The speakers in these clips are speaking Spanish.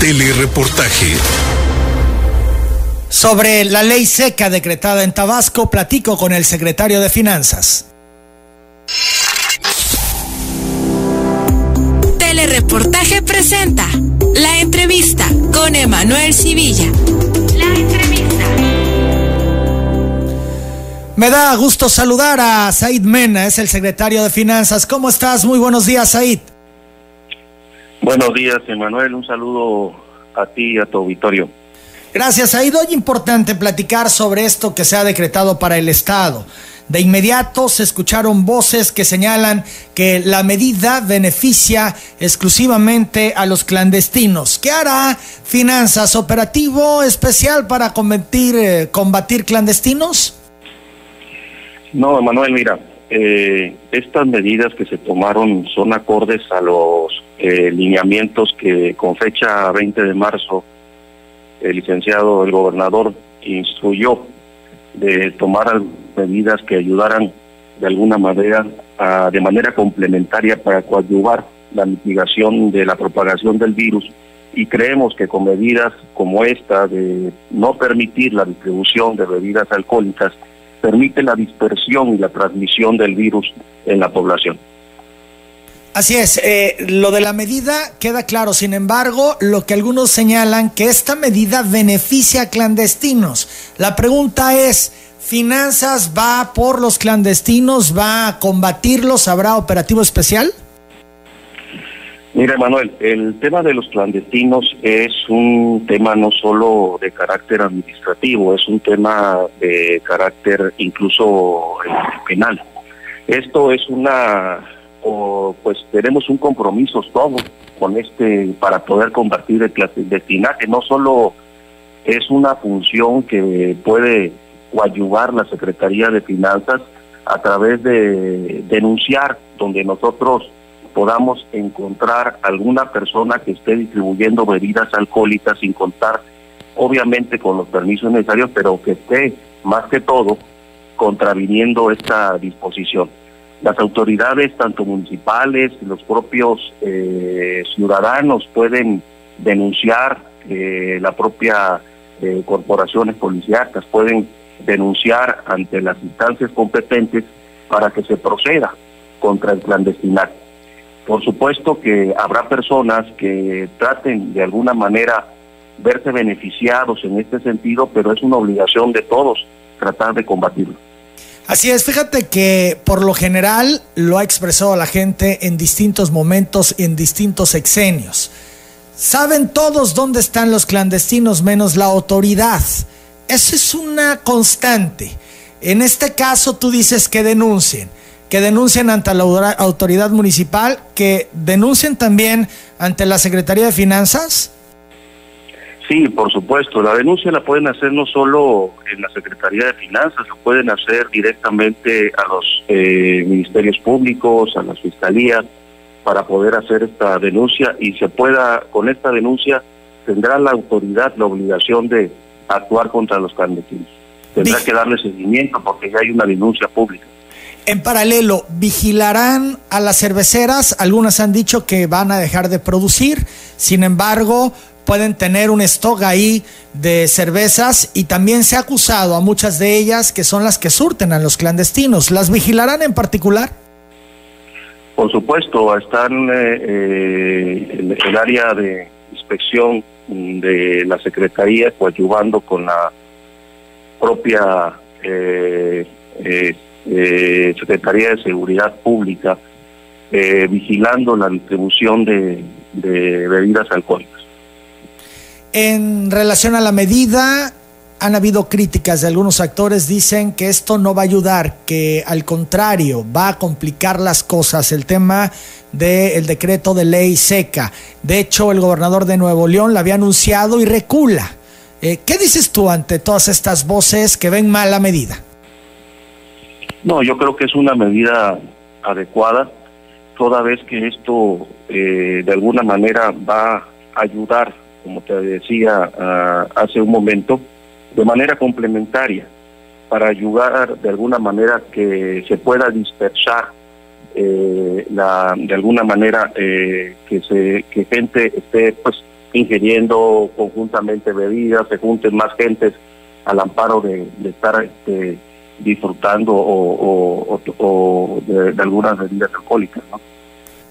Telereportaje. Sobre la ley seca decretada en Tabasco, platico con el secretario de Finanzas. Telereportaje presenta la entrevista con Emanuel Civilla. La entrevista. Me da gusto saludar a Said Mena, es el secretario de Finanzas. ¿Cómo estás? Muy buenos días, Said. Buenos días, Emanuel. Un saludo a ti y a tu auditorio. Gracias, Said. Hoy importante platicar sobre esto que se ha decretado para el Estado. De inmediato se escucharon voces que señalan que la medida beneficia exclusivamente a los clandestinos. ¿Qué hará Finanzas? ¿Operativo especial para combatir, eh, combatir clandestinos? No, Manuel, mira, eh, estas medidas que se tomaron son acordes a los eh, lineamientos que con fecha 20 de marzo el licenciado, el gobernador, instruyó de tomar medidas que ayudaran de alguna manera, a, de manera complementaria para coadyuvar la mitigación de la propagación del virus y creemos que con medidas como esta de no permitir la distribución de bebidas alcohólicas permite la dispersión y la transmisión del virus en la población. Así es, eh, lo de la medida queda claro, sin embargo, lo que algunos señalan que esta medida beneficia a clandestinos. La pregunta es, ¿Finanzas va por los clandestinos, va a combatirlos, habrá operativo especial? Mira, Manuel, el tema de los clandestinos es un tema no solo de carácter administrativo, es un tema de carácter incluso eh, penal. Esto es una pues tenemos un compromiso todos con este para poder combatir el clandestinaje. No solo es una función que puede coadyuvar la Secretaría de Finanzas a través de denunciar donde nosotros podamos encontrar alguna persona que esté distribuyendo bebidas alcohólicas sin contar obviamente con los permisos necesarios, pero que esté más que todo contraviniendo esta disposición las autoridades, tanto municipales, los propios eh, ciudadanos pueden denunciar, eh, la propia eh, corporaciones policíacas pueden denunciar ante las instancias competentes para que se proceda contra el clandestinaje. Por supuesto que habrá personas que traten de alguna manera verse beneficiados en este sentido, pero es una obligación de todos tratar de combatirlo. Así es, fíjate que por lo general lo ha expresado la gente en distintos momentos y en distintos exenios. Saben todos dónde están los clandestinos menos la autoridad. Eso es una constante. En este caso tú dices que denuncien, que denuncien ante la autoridad municipal, que denuncien también ante la Secretaría de Finanzas. Sí, por supuesto. La denuncia la pueden hacer no solo en la Secretaría de Finanzas, lo pueden hacer directamente a los eh, ministerios públicos, a las fiscalías, para poder hacer esta denuncia y se pueda, con esta denuncia, tendrá la autoridad la obligación de actuar contra los clandestinos. Tendrá que darle seguimiento porque ya hay una denuncia pública. En paralelo, ¿vigilarán a las cerveceras? Algunas han dicho que van a dejar de producir, sin embargo, pueden tener un stock ahí de cervezas y también se ha acusado a muchas de ellas que son las que surten a los clandestinos. ¿Las vigilarán en particular? Por supuesto, están eh, eh, el área de inspección de la Secretaría coadyuvando con la propia eh, Secretaría de Seguridad Pública, vigilando la distribución de bebidas alcohólicas. En relación a la medida, han habido críticas de algunos actores, dicen que esto no va a ayudar, que al contrario, va a complicar las cosas, el tema del decreto de ley seca. De hecho, el gobernador de Nuevo León la había anunciado y recula. Eh, ¿Qué dices tú ante todas estas voces que ven mal la medida? No, yo creo que es una medida adecuada, toda vez que esto eh, de alguna manera va a ayudar como te decía ah, hace un momento, de manera complementaria para ayudar de alguna manera que se pueda dispersar eh, la, de alguna manera eh, que se que gente esté pues ingiriendo conjuntamente bebidas, se junten más gentes al amparo de, estar este, disfrutando o, de, de, algunas bebidas alcohólicas. ¿no?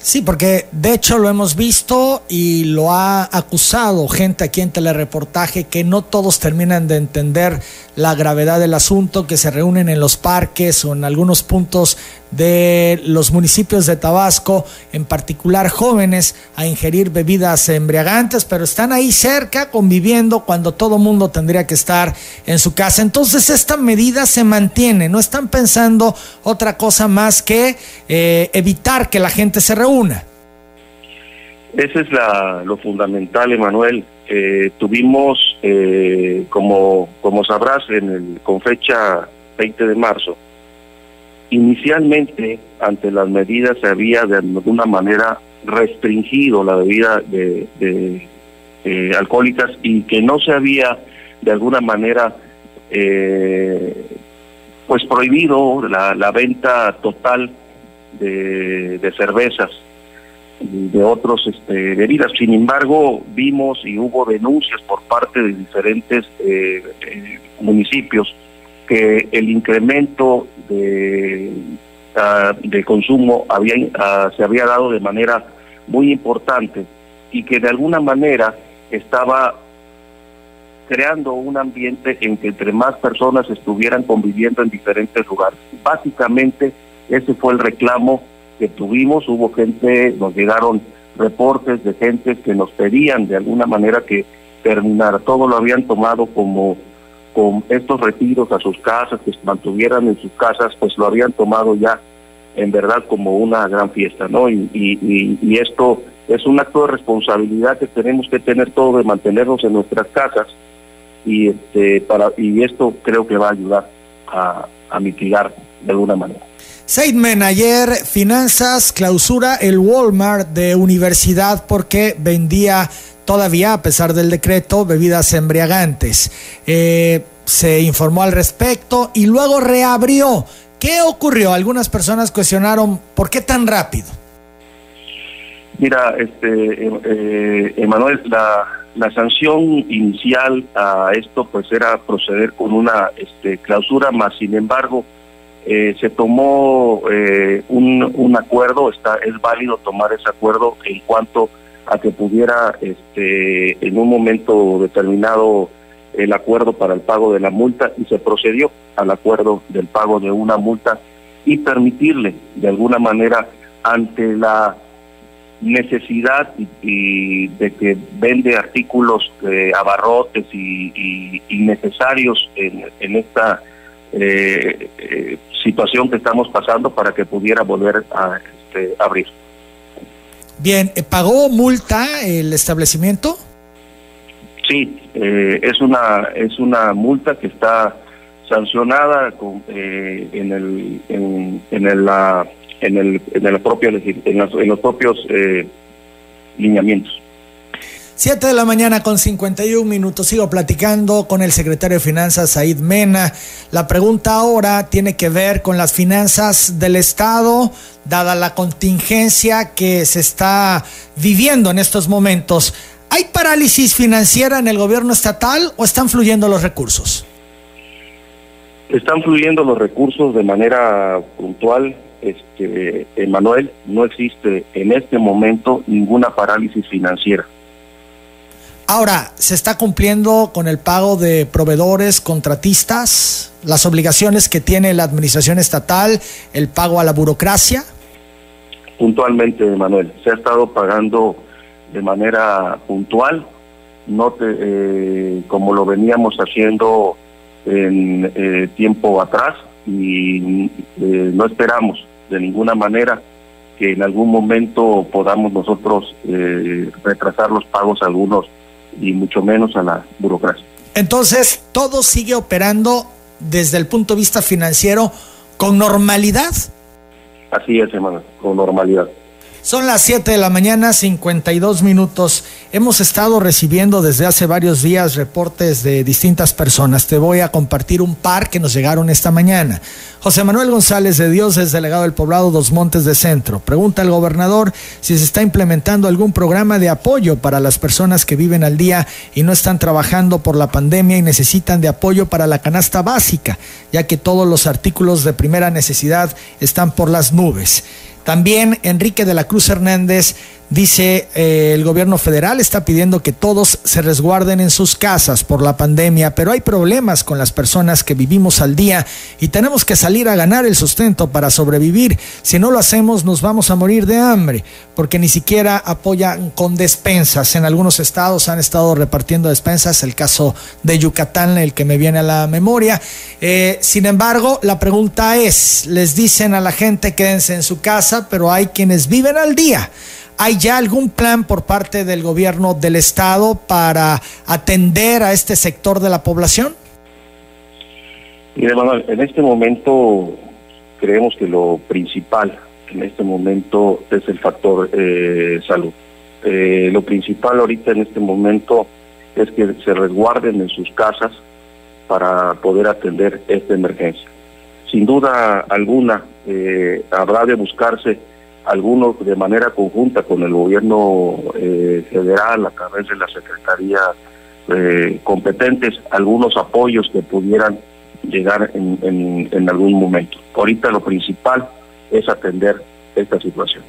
Sí, porque de hecho lo hemos visto y lo ha acusado gente aquí en telereportaje que no todos terminan de entender la gravedad del asunto, que se reúnen en los parques o en algunos puntos de los municipios de Tabasco, en particular jóvenes, a ingerir bebidas embriagantes, pero están ahí cerca conviviendo cuando todo mundo tendría que estar en su casa. Entonces esta medida se mantiene, no están pensando otra cosa más que eh, evitar que la gente se reúna. Ese es la, lo fundamental, Emanuel. Eh, tuvimos, eh, como, como sabrás, en el, con fecha 20 de marzo, Inicialmente, ante las medidas, se había de alguna manera restringido la bebida de, alcohólicas y que no se había de alguna manera eh, pues prohibido la, venta total de, cervezas y de otros este, bebidas. Sin embargo, vimos y hubo denuncias por parte de diferentes eh, eh, municipios que el incremento de, de consumo había, ah, se había dado de manera muy importante y que de alguna manera estaba creando un ambiente en que entre más personas estuvieran conviviendo en diferentes lugares. Básicamente ese fue el reclamo que tuvimos, hubo gente, nos llegaron reportes de gente que nos pedían de alguna manera que terminara, todo lo habían tomado como con estos retiros a sus casas, que se mantuvieran en sus casas, pues lo habían tomado ya en verdad como una gran fiesta, ¿no? Y, esto es un acto de responsabilidad que tenemos que tener todo de mantenernos en nuestras casas y este para y esto creo que va a ayudar a, a mitigar de alguna manera. Seidmen, ayer Finanzas clausura el Walmart de universidad porque vendía todavía, a pesar del decreto, bebidas embriagantes. Eh, se informó al respecto y luego reabrió. ¿Qué ocurrió? Algunas personas cuestionaron por qué tan rápido. Mira, este, eh, Emanuel, la, la sanción inicial a esto pues era proceder con una este, clausura, más sin embargo eh, se tomó un, un acuerdo, está es válido tomar ese acuerdo en cuanto a que pudiera este, en un momento determinado el acuerdo para el pago de la multa y se procedió al acuerdo del pago de una multa y permitirle de alguna manera ante la necesidad y, de que vende artículos eh, abarrotes y, necesarios en, esta eh, eh, situación que estamos pasando para que pudiera volver a este, abrir. Bien, eh, ¿pagó multa el establecimiento? Sí, eh, es una es una multa que está sancionada con, eh, en el en, en el en el en el propio en los, en los propios lineamientos. 7 de la mañana con 51 minutos. Sigo platicando con el secretario de Finanzas, Said Mena. La pregunta ahora tiene que ver con las finanzas del Estado, dada la contingencia que se está viviendo en estos momentos. ¿Hay parálisis financiera en el gobierno estatal o están fluyendo los recursos? Están fluyendo los recursos de manera puntual. Este, Emanuel, no existe en este momento ninguna parálisis financiera. Ahora, ¿se está cumpliendo con el pago de proveedores, contratistas, las obligaciones que tiene la administración estatal, el pago a la burocracia? Puntualmente, Manuel, se ha estado pagando de manera puntual, no eh, como lo veníamos haciendo en eh, tiempo atrás y eh, no esperamos de ninguna manera que en algún momento podamos nosotros retrasar los pagos a algunos y mucho menos a la burocracia. Entonces, todo sigue operando desde el punto de vista financiero con normalidad. Así es, hermano, con normalidad. Son las 7 de la mañana, 52 minutos. Hemos estado recibiendo desde hace varios días reportes de distintas personas. Te voy a compartir un par que nos llegaron esta mañana. José Manuel González de Dios es delegado del poblado Dos Montes de Centro. Pregunta al gobernador si se está implementando algún programa de apoyo para las personas que viven al día y no están trabajando por la pandemia y necesitan de apoyo para la canasta básica, ya que todos los artículos de primera necesidad están por las nubes. También Enrique de la Cruz Hernández Dice, eh, el gobierno federal está pidiendo que todos se resguarden en sus casas por la pandemia, pero hay problemas con las personas que vivimos al día y tenemos que salir a ganar el sustento para sobrevivir. Si no lo hacemos, nos vamos a morir de hambre, porque ni siquiera apoyan con despensas. En algunos estados han estado repartiendo despensas, el caso de Yucatán, el que me viene a la memoria. Eh, sin embargo, la pregunta es, les dicen a la gente quédense en su casa, pero hay quienes viven al día. ¿Hay ya algún plan por parte del gobierno del estado para atender a este sector de la población? Mire, Manuel, en este momento creemos que lo principal en este momento es el factor eh, salud. Eh, lo principal ahorita en este momento es que se resguarden en sus casas para poder atender esta emergencia. Sin duda alguna, eh, habrá de buscarse algunos de manera conjunta con el gobierno eh, federal a través de la Secretaría eh, competentes, algunos apoyos que pudieran llegar en, en algún momento. Ahorita lo principal es atender esta situación.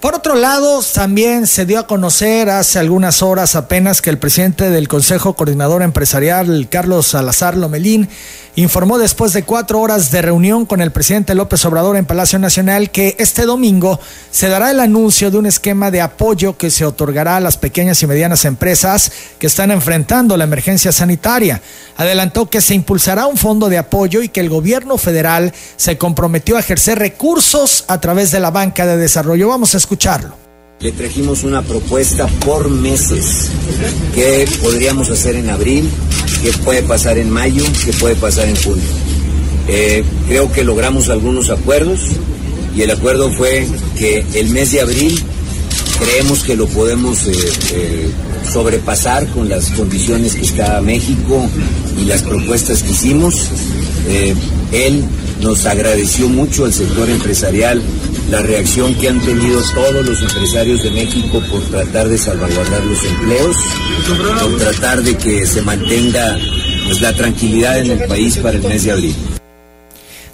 Por otro lado, también se dio a conocer hace algunas horas apenas que el presidente del Consejo Coordinador Empresarial, Carlos Salazar Lomelín, informó después de cuatro horas de reunión con el presidente López Obrador en Palacio Nacional que este domingo se dará el anuncio de un esquema de apoyo que se otorgará a las pequeñas y medianas empresas que están enfrentando la emergencia sanitaria. Adelantó que se impulsará un fondo de apoyo y que el gobierno federal se comprometió a ejercer recursos a través de la banca de desarrollo. Vamos a escucharlo. Le trajimos una propuesta por meses que podríamos hacer en abril, que puede pasar en mayo, que puede pasar en junio. Eh, creo que logramos algunos acuerdos y el acuerdo fue que el mes de abril creemos que lo podemos eh, eh, sobrepasar con las condiciones que está México y las propuestas que hicimos. él nos agradeció mucho al sector empresarial la reacción que han tenido todos los empresarios de México por tratar de salvaguardar los empleos, por tratar de que se mantenga pues, la tranquilidad en el país para el mes de abril.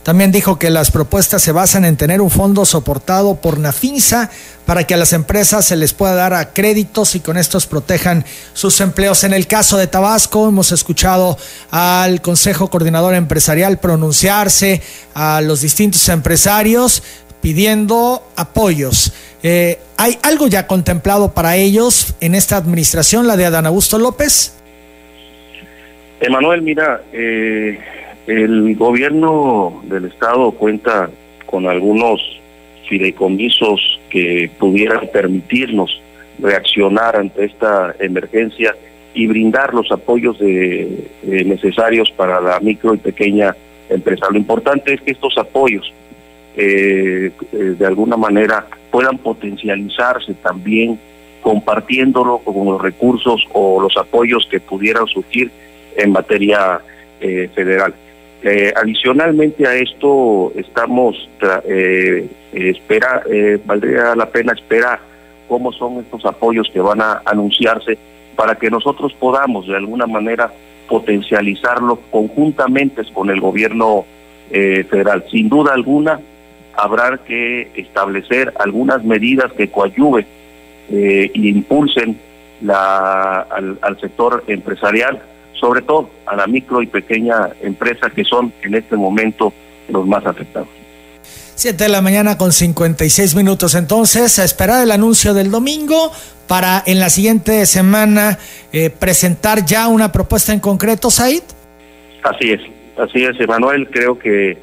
También dijo que las propuestas se basan en tener un fondo soportado por Nafinsa para que a las empresas se les pueda dar a créditos y con estos protejan sus empleos. En el caso de Tabasco hemos escuchado al Consejo Coordinador Empresarial pronunciarse a los distintos empresarios pidiendo apoyos. Eh, ¿Hay algo ya contemplado para ellos en esta administración, la de Adán Augusto López? Emanuel, mira, eh, el gobierno del Estado cuenta con algunos fideicomisos que pudieran permitirnos reaccionar ante esta emergencia y brindar los apoyos de, necesarios para la micro y pequeña empresa. Lo importante es que estos apoyos eh, eh, de alguna manera puedan potencializarse también compartiéndolo con los recursos o los apoyos que pudieran surgir en materia eh, federal. Eh, adicionalmente a esto estamos espera valdría la pena esperar cómo son estos apoyos que van a anunciarse para que nosotros podamos de alguna manera potencializarlo conjuntamente con el gobierno federal. Sin duda alguna, habrá que establecer algunas medidas que coadyuven eh, e impulsen la, al, sector empresarial, sobre todo a la micro y pequeña empresa que son en este momento los más afectados. Siete de la mañana con 56 minutos entonces, a esperar el anuncio del domingo para en la siguiente semana eh, presentar ya una propuesta en concreto, Said. Así es, así es, Emanuel, creo que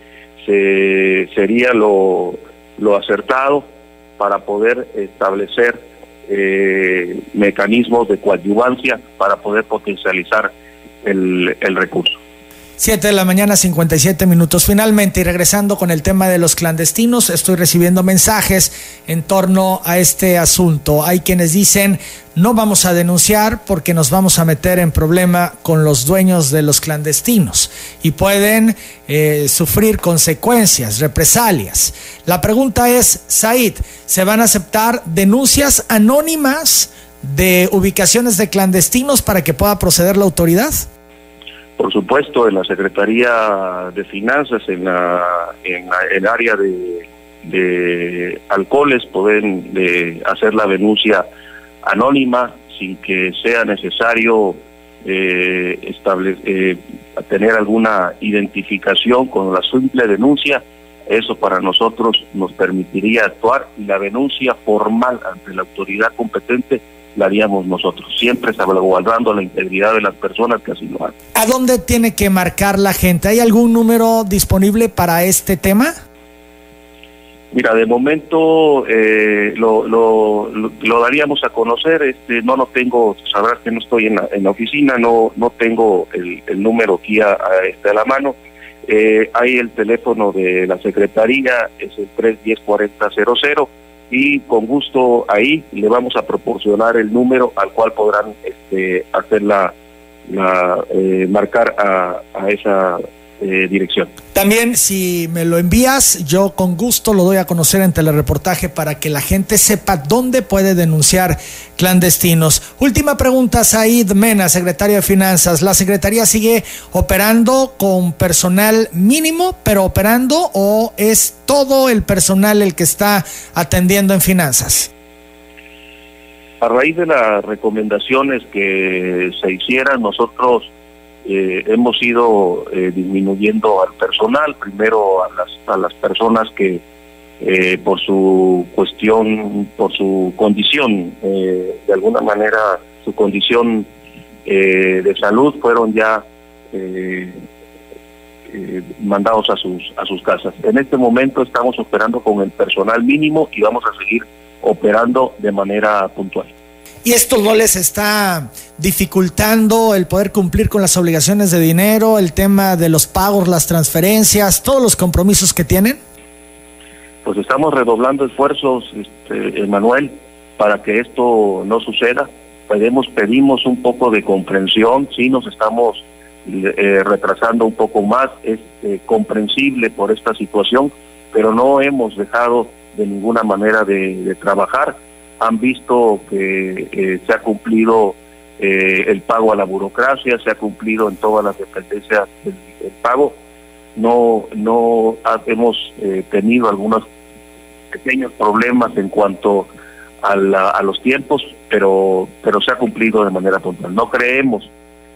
se, sería lo, lo acertado para poder establecer eh, mecanismos de coadyuvancia para poder potencializar el, el recurso. 7 de la mañana, 57 minutos. Finalmente, y regresando con el tema de los clandestinos, estoy recibiendo mensajes en torno a este asunto. Hay quienes dicen, no vamos a denunciar porque nos vamos a meter en problema con los dueños de los clandestinos y pueden eh, sufrir consecuencias, represalias. La pregunta es, Said, ¿se van a aceptar denuncias anónimas de ubicaciones de clandestinos para que pueda proceder la autoridad? Por supuesto, en la Secretaría de Finanzas, en, la, el área de, alcoholes, pueden de hacer la denuncia anónima sin que sea necesario eh, eh, tener alguna identificación con la simple denuncia. Eso para nosotros nos permitiría actuar y la denuncia formal ante la autoridad competente la haríamos nosotros, siempre salvaguardando la integridad de las personas que así lo hacen. ¿A dónde tiene que marcar la gente? ¿Hay algún número disponible para este tema? Mira, de momento eh, lo, lo, lo, daríamos a conocer. Este, no lo tengo, sabrás que no estoy en la, en la oficina, no no tengo el, el número aquí a, a, este, a la mano. Eh, hay el teléfono de la secretaría, es el 310-4000 y con gusto ahí le vamos a proporcionar el número al cual podrán este, hacer la, la eh, marcar a, a esa eh, dirección. También si me lo envías, yo con gusto lo doy a conocer en telereportaje para que la gente sepa dónde puede denunciar clandestinos. Última pregunta, Said Mena, secretario de Finanzas. ¿La Secretaría sigue operando con personal mínimo, pero operando o es todo el personal el que está atendiendo en finanzas? A raíz de las recomendaciones que se hicieran, nosotros eh, hemos ido eh, disminuyendo al personal, primero a las, a las personas que eh, por su cuestión, por su condición, eh, de alguna manera su condición eh, de salud fueron ya mandados a sus, a sus casas. En este momento estamos operando con el personal mínimo y vamos a seguir operando de manera puntual. ¿Y esto no les está dificultando el poder cumplir con las obligaciones de dinero, el tema de los pagos, las transferencias, todos los compromisos que tienen? Pues estamos redoblando esfuerzos, este, Emanuel, para que esto no suceda. Pedimos, pedimos un poco de comprensión, sí nos estamos eh, retrasando un poco más, es eh, comprensible por esta situación, pero no hemos dejado de ninguna manera de trabajar han visto que eh, se ha cumplido eh, el pago a la burocracia, se ha cumplido en todas las dependencias el, el pago. No, no ha, hemos eh, tenido algunos pequeños problemas en cuanto a, la, a los tiempos, pero, pero se ha cumplido de manera puntual. No creemos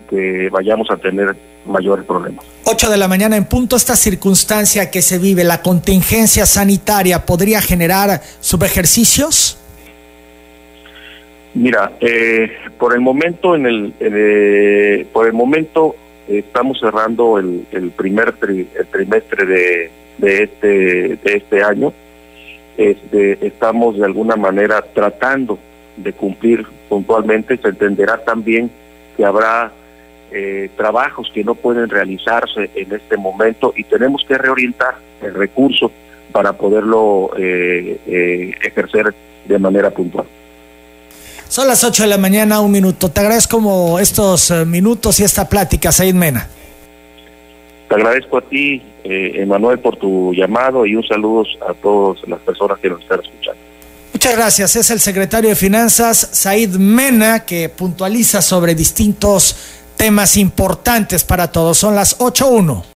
que vayamos a tener mayores problemas. 8 de la mañana en punto, esta circunstancia que se vive, la contingencia sanitaria, ¿podría generar subejercicios? Mira, eh, por el momento, en el, eh, por el momento estamos cerrando el, primer trimestre de, este de este año. Este, estamos de alguna manera tratando de cumplir puntualmente. Se entenderá también que habrá eh, trabajos que no pueden realizarse en este momento y tenemos que reorientar el recurso para poderlo eh, ejercer de manera puntual. Son las 8 de la mañana, un minuto. Te agradezco como estos uh, minutos y esta plática, Said Mena. Te agradezco a ti, eh, Emanuel, por tu llamado y un saludo a todas las personas que nos están escuchando. Muchas gracias. Es el secretario de Finanzas, Said Mena, que puntualiza sobre distintos temas importantes para todos. Son las 8.1.